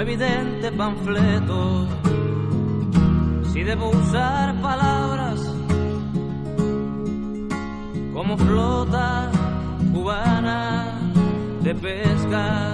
evidente panfleto, si debo usar palabras como flota cubana de pesca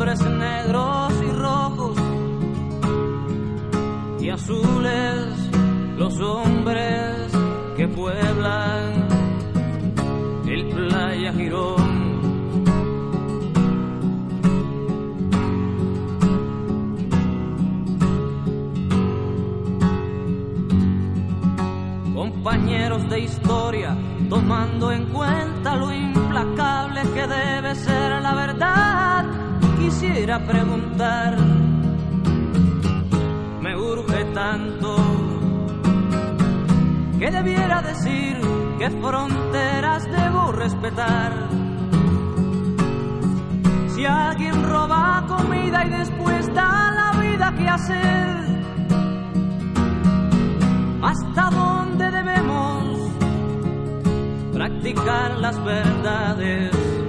hombres negros y rojos y azules, los hombres que pueblan el playa Girón. compañeros de historia, tomando en cuenta lo implacable que debe ser la verdad, quisiera preguntar, me urge tanto, que debiera decir qué fronteras debo respetar. Si alguien roba comida y después da la vida que hacer, hasta dónde debemos practicar las verdades,